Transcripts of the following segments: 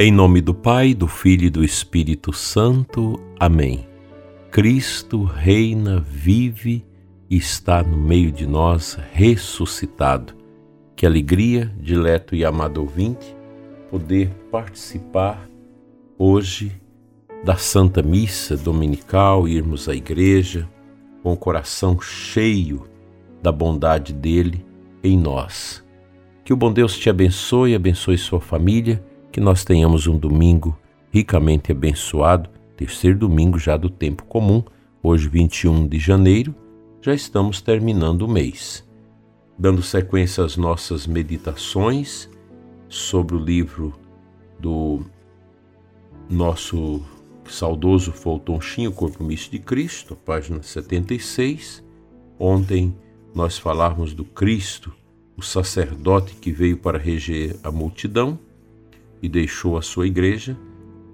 Em nome do Pai, do Filho e do Espírito Santo. Amém. Cristo reina, vive e está no meio de nós, ressuscitado. Que alegria, dileto e amado ouvinte, poder participar hoje da Santa Missa Dominical, irmos à igreja com o coração cheio da bondade dele em nós. Que o bom Deus te abençoe, abençoe sua família que nós tenhamos um domingo ricamente abençoado, terceiro domingo já do tempo comum, hoje 21 de janeiro, já estamos terminando o mês. Dando sequência às nossas meditações sobre o livro do nosso saudoso Fulton Sheen, O Corpo Místico de Cristo, página 76. Ontem nós falamos do Cristo, o sacerdote que veio para reger a multidão, e deixou a sua igreja,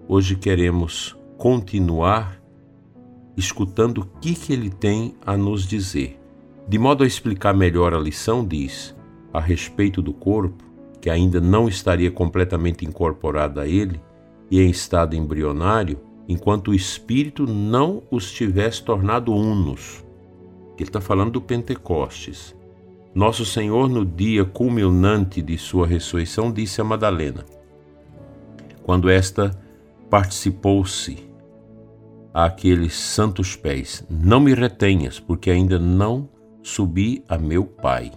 hoje queremos continuar escutando o que, que ele tem a nos dizer. De modo a explicar melhor a lição, diz, a respeito do corpo, que ainda não estaria completamente incorporado a ele e em estado embrionário, enquanto o espírito não os tivesse tornado unos. Ele está falando do Pentecostes. Nosso Senhor, no dia culminante de sua ressurreição, disse a Madalena: quando esta participou-se àqueles santos pés: Não me retenhas, porque ainda não subi a meu Pai.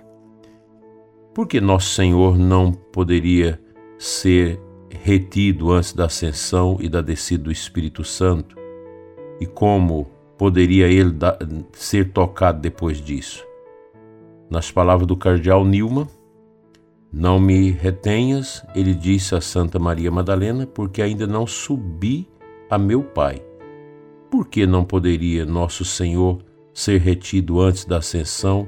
Por que nosso Senhor não poderia ser retido antes da ascensão e da descida do Espírito Santo? E como poderia ele ser tocado depois disso? Nas palavras do cardeal Nilman, não me retenhas, ele disse a Santa Maria Madalena, porque ainda não subi a meu Pai. Por que não poderia nosso Senhor ser retido antes da ascensão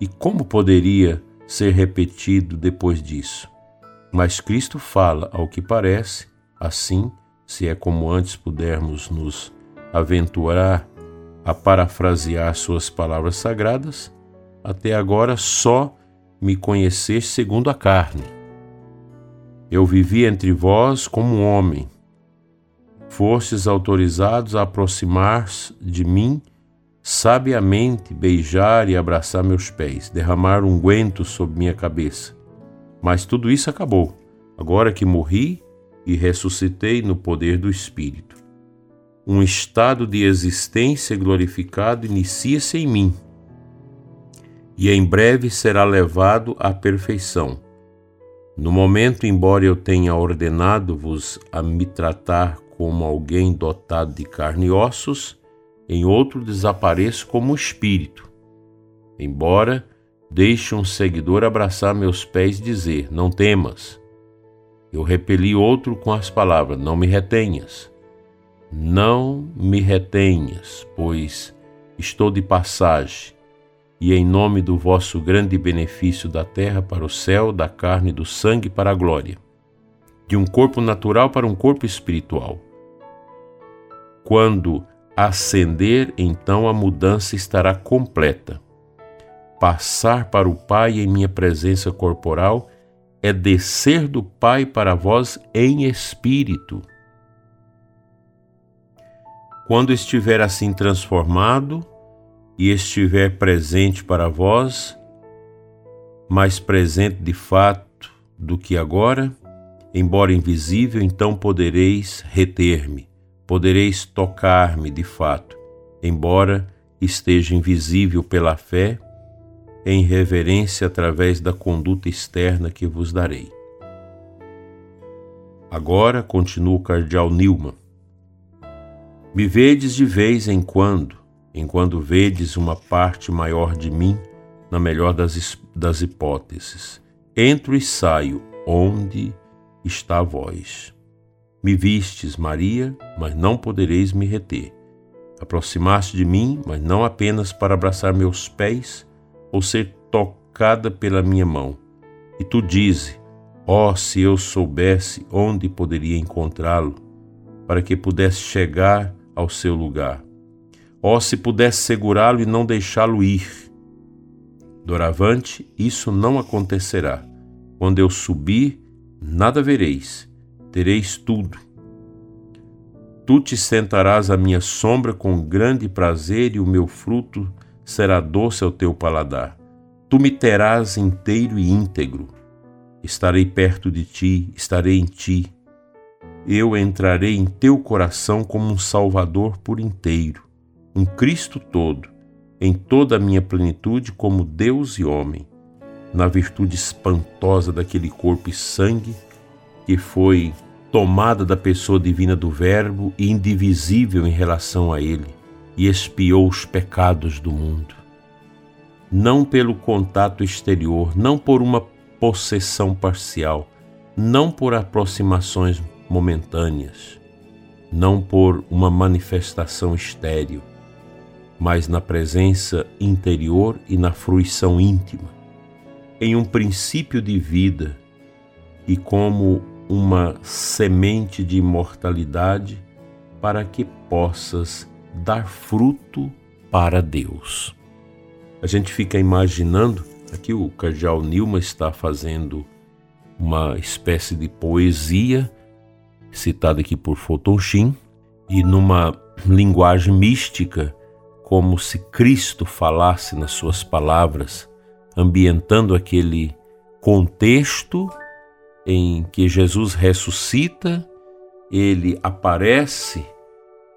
e como poderia ser repetido depois disso? Mas Cristo fala, ao que parece, assim, se é como antes pudermos nos aventurar a parafrasear suas palavras sagradas, até agora só me conheceste segundo a carne. Eu vivi entre vós como um homem. Fostes autorizados a aproximar-se de mim, sabiamente beijar e abraçar meus pés, derramar unguento sobre minha cabeça. Mas tudo isso acabou, agora que morri e ressuscitei no poder do Espírito. Um estado de existência glorificado inicia-se em mim e em breve será levado à perfeição. No momento, embora eu tenha ordenado-vos a me tratar como alguém dotado de carne e ossos, em outro desapareço como espírito. Embora deixe um seguidor abraçar meus pés e dizer: Não temas. Eu repeli outro com as palavras: Não me retenhas. Não me retenhas, pois estou de passagem e em nome do vosso grande benefício da terra para o céu, da carne e do sangue para a glória, de um corpo natural para um corpo espiritual. Quando ascender, então a mudança estará completa. Passar para o Pai em minha presença corporal é descer do Pai para vós em espírito. Quando estiver assim transformado, e estiver presente para vós, mais presente de fato do que agora, embora invisível, então podereis reter-me, podereis tocar-me de fato, embora esteja invisível pela fé, em reverência através da conduta externa que vos darei. Agora, continua o cardeal Nilman, me vedes de vez em quando, enquanto vedes uma parte maior de mim, na melhor das, das hipóteses. Entro e saio, onde está a voz. Me vistes, Maria, mas não podereis me reter. Aproximaste de mim, mas não apenas para abraçar meus pés ou ser tocada pela minha mão. E tu dizes: oh, se eu soubesse onde poderia encontrá-lo, para que pudesse chegar ao seu lugar. Ó, oh, se pudesse segurá-lo e não deixá-lo ir. Doravante, isso não acontecerá. Quando eu subir, nada vereis, tereis tudo. Tu te sentarás à minha sombra com grande prazer e o meu fruto será doce ao teu paladar. Tu me terás inteiro e íntegro. Estarei perto de ti, estarei em ti. Eu entrarei em teu coração como um Salvador por inteiro, um Cristo todo, em toda a minha plenitude como Deus e homem, na virtude espantosa daquele corpo e sangue que foi tomada da pessoa divina do Verbo e indivisível em relação a ele, e expiou os pecados do mundo. Não pelo contato exterior, não por uma possessão parcial, não por aproximações momentâneas, não por uma manifestação estéril, mas na presença interior e na fruição íntima, em um princípio de vida e como uma semente de imortalidade para que possas dar fruto para Deus. A gente fica imaginando, aqui o Cardeal Nilma está fazendo uma espécie de poesia, citada aqui por Fotonchin, e numa linguagem mística, como se Cristo falasse nas suas palavras, ambientando aquele contexto em que Jesus ressuscita, ele aparece,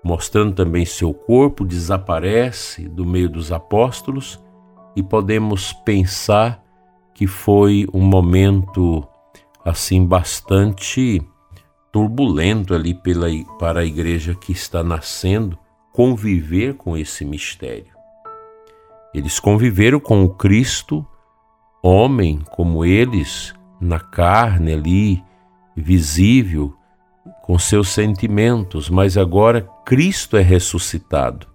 mostrando também seu corpo, desaparece do meio dos apóstolos e podemos pensar que foi um momento assim bastante turbulento ali pela, para a igreja que está nascendo conviver com esse mistério. Eles conviveram com o Cristo, homem como eles, na carne ali, visível, com seus sentimentos, mas agora Cristo é ressuscitado.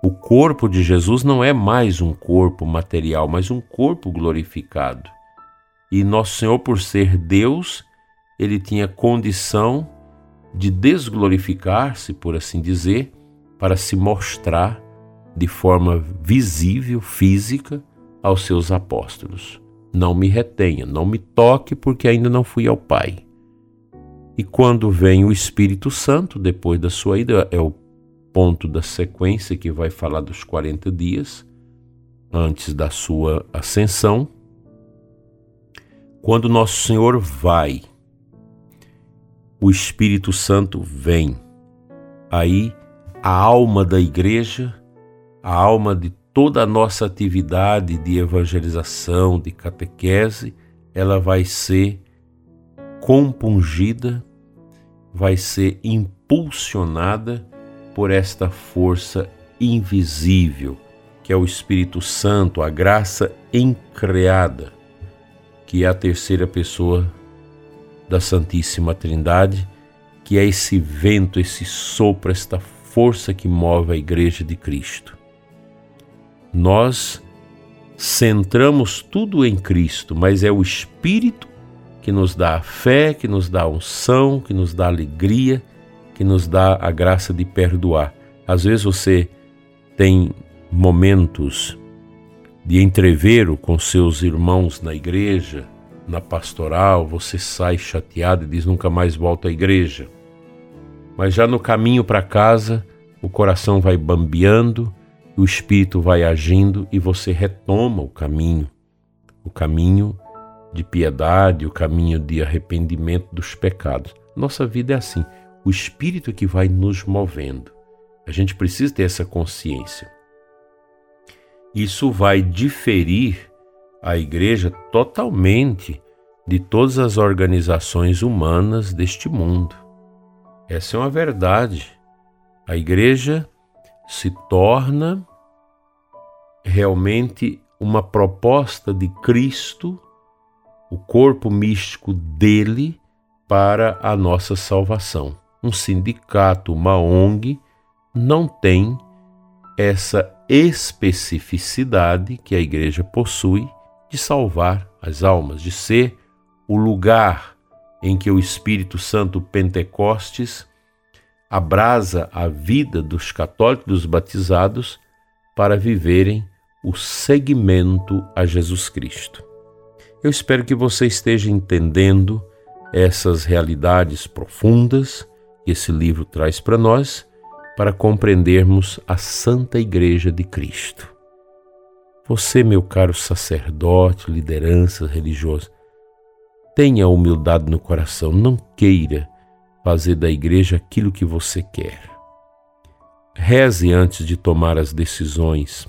O corpo de Jesus não é mais um corpo material, mas um corpo glorificado. E nosso Senhor, por ser Deus, ele tinha condição de desglorificar-se, por assim dizer, para se mostrar de forma visível, física, aos seus apóstolos não me retenha, não me toque, porque ainda não fui ao Pai. E quando vem o Espírito Santo, depois da sua ida, é o ponto da sequência que vai falar dos 40 dias antes da sua ascensão. Quando Nosso Senhor vai, o Espírito Santo vem. Aí a alma da igreja, a alma de toda a nossa atividade de evangelização, de catequese, ela vai ser compungida, vai ser impulsionada por esta força invisível, que é o Espírito Santo, a graça encreada, que é a terceira pessoa da Santíssima Trindade, que é esse vento, esse sopro, esta força que move a Igreja de Cristo nós centramos tudo em Cristo, mas é o Espírito que nos dá a fé, que nos dá a unção, que nos dá a alegria, que nos dá a graça de perdoar. Às vezes você tem momentos de entrevero com seus irmãos na igreja, na pastoral, você sai chateado e diz nunca mais volto à igreja. Mas já no caminho para casa, o coração vai bambeando, o Espírito vai agindo e você retoma o caminho, o caminho de piedade, o caminho de arrependimento dos pecados. Nossa vida é assim, o Espírito é que vai nos movendo. A gente precisa ter essa consciência. Isso vai diferir a igreja totalmente de todas as organizações humanas deste mundo. Essa é uma verdade. A igreja se torna realmente uma proposta de Cristo, o corpo místico dele, para a nossa salvação. Um sindicato, uma ONG, não tem essa especificidade que a igreja possui de salvar as almas, de ser o lugar em que o Espírito Santo Pentecostes abrasa a vida dos católicos, dos batizados, para viverem o seguimento a Jesus Cristo. Eu espero que você esteja entendendo essas realidades profundas que esse livro traz para nós, para compreendermos a Santa Igreja de Cristo. Você, meu caro sacerdote, liderança religiosa, tenha humildade no coração, não queira fazer da igreja aquilo que você quer. Reze antes de tomar as decisões.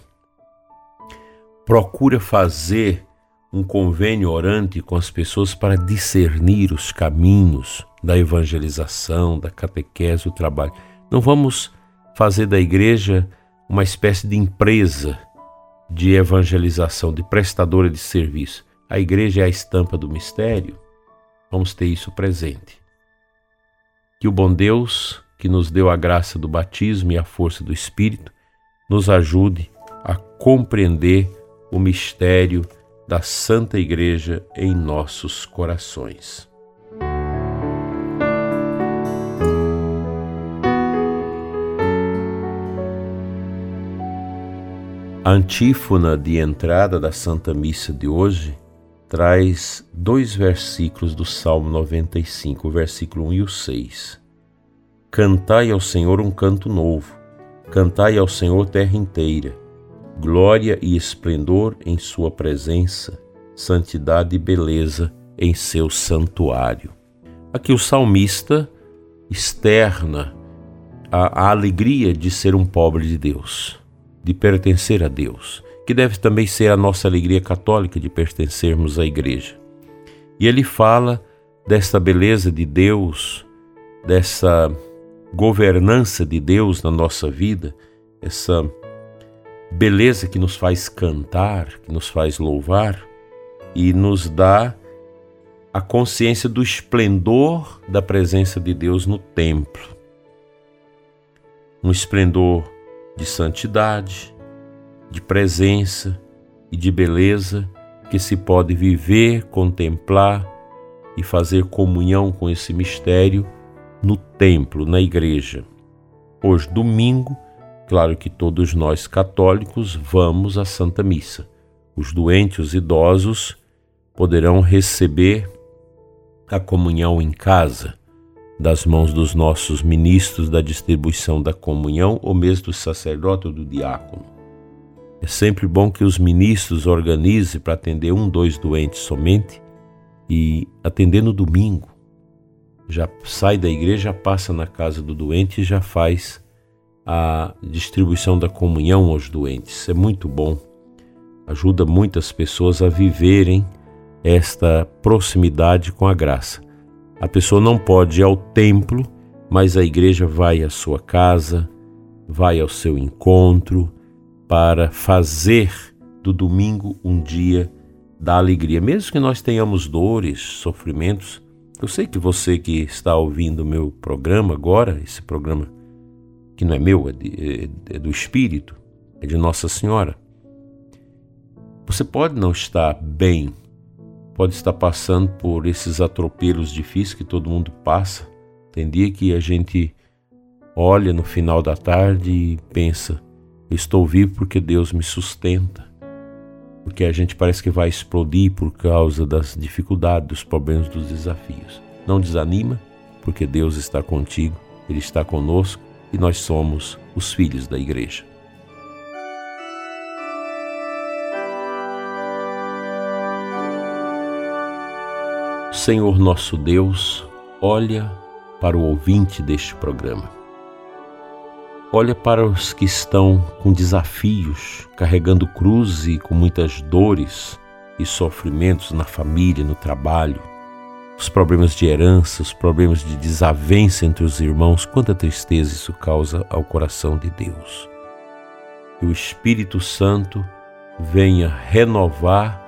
Procura fazer um convênio orante com as pessoas para discernir os caminhos da evangelização, da catequese, do trabalho. Não vamos fazer da igreja uma espécie de empresa de evangelização, de prestadora de serviço. A igreja é a estampa do mistério. Vamos ter isso presente. Que o bom Deus, que nos deu a graça do batismo e a força do Espírito, nos ajude a compreender o mistério da Santa Igreja em nossos corações. A antífona de entrada da Santa Missa de hoje traz dois versículos do Salmo 95, o versículo 1 e o 6. Cantai ao Senhor um canto novo, cantai ao Senhor terra inteira glória e esplendor em Sua presença, santidade e beleza em seu santuário. Aqui o salmista externa a, a, alegria de ser um pobre de Deus, de pertencer a Deus, que deve também ser a nossa alegria católica de pertencermos à igreja. E ele fala desta beleza de Deus, dessa governança de Deus na nossa vida, essa beleza que nos faz cantar, que nos faz louvar e nos dá a consciência do esplendor da presença de Deus no templo. Um esplendor de santidade, de presença e de beleza que se pode viver, contemplar e fazer comunhão com esse mistério no templo, na igreja. Hoje, domingo, Claro que todos nós católicos vamos à Santa Missa. Os doentes, os idosos, poderão receber a comunhão em casa, das mãos dos nossos ministros da distribuição da comunhão ou mesmo do sacerdote ou do diácono. É sempre bom que os ministros organizem para atender um, dois doentes somente e atender no domingo. Já sai da igreja, passa na casa do doente e já faz a distribuição da comunhão aos doentes. É muito bom. Ajuda muitas pessoas a viverem esta proximidade com a graça. A pessoa não pode ir ao templo, mas a igreja vai à sua casa, vai ao seu encontro para fazer do domingo um dia da alegria. Mesmo que nós tenhamos dores, sofrimentos, eu sei que você que está ouvindo o meu programa agora, esse programa que não é meu, é, de, é, é do Espírito, é de Nossa Senhora. Você pode não estar bem, pode estar passando por esses atropelos difíceis que todo mundo passa. Tem dia que a gente olha no final da tarde e pensa: estou vivo porque Deus me sustenta. Porque a gente parece que vai explodir por causa das dificuldades, dos problemas, dos desafios. Não desanima, porque Deus está contigo, Ele está conosco e nós somos os filhos da Igreja. Senhor nosso Deus, olha para o ouvinte deste programa. Olha para os que estão com desafios, carregando cruz e com muitas dores e sofrimentos na família, no trabalho os problemas de herança, os problemas de desavença entre os irmãos, quanta tristeza isso causa ao coração de Deus. Que o Espírito Santo venha renovar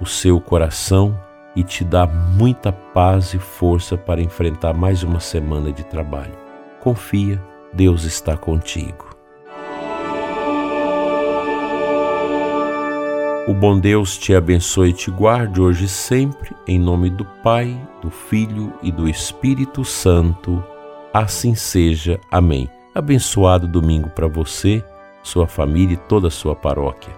o seu coração e te dar muita paz e força para enfrentar mais uma semana de trabalho. Confia, Deus está contigo. O bom Deus te abençoe e te guarde hoje e sempre, em nome do Pai, do Filho e do Espírito Santo. Assim seja. Amém. Abençoado domingo para você, sua família e toda a sua paróquia.